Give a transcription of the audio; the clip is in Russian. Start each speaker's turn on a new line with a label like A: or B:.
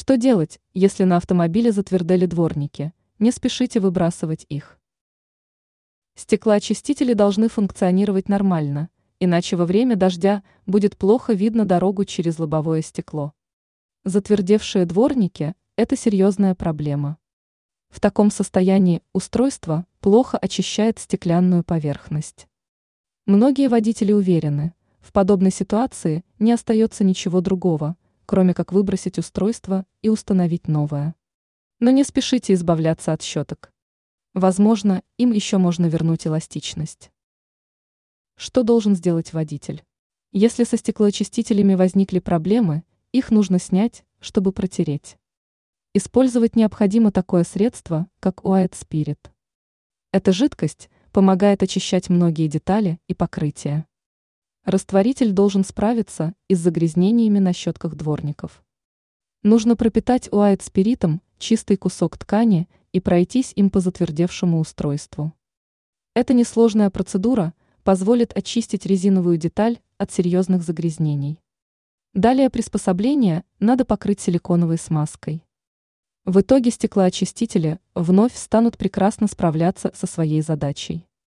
A: Что делать, если на автомобиле затвердели дворники? Не спешите выбрасывать их. Стеклоочистители должны функционировать нормально, иначе во время дождя будет плохо видно дорогу через лобовое стекло. Затвердевшие дворники – это серьезная проблема. В таком состоянии устройство плохо очищает стеклянную поверхность. Многие водители уверены, в подобной ситуации не остается ничего другого, кроме как выбросить устройство и установить новое. Но не спешите избавляться от щеток. Возможно, им еще можно вернуть эластичность. Что должен сделать водитель? Если со стеклоочистителями возникли проблемы, их нужно снять, чтобы протереть. Использовать необходимо такое средство, как White Spirit. Эта жидкость помогает очищать многие детали и покрытия. Растворитель должен справиться и с загрязнениями на щетках дворников. Нужно пропитать уайт спиритом чистый кусок ткани и пройтись им по затвердевшему устройству. Эта несложная процедура позволит очистить резиновую деталь от серьезных загрязнений. Далее приспособление надо покрыть силиконовой смазкой. В итоге стеклоочистители вновь станут прекрасно справляться со своей задачей.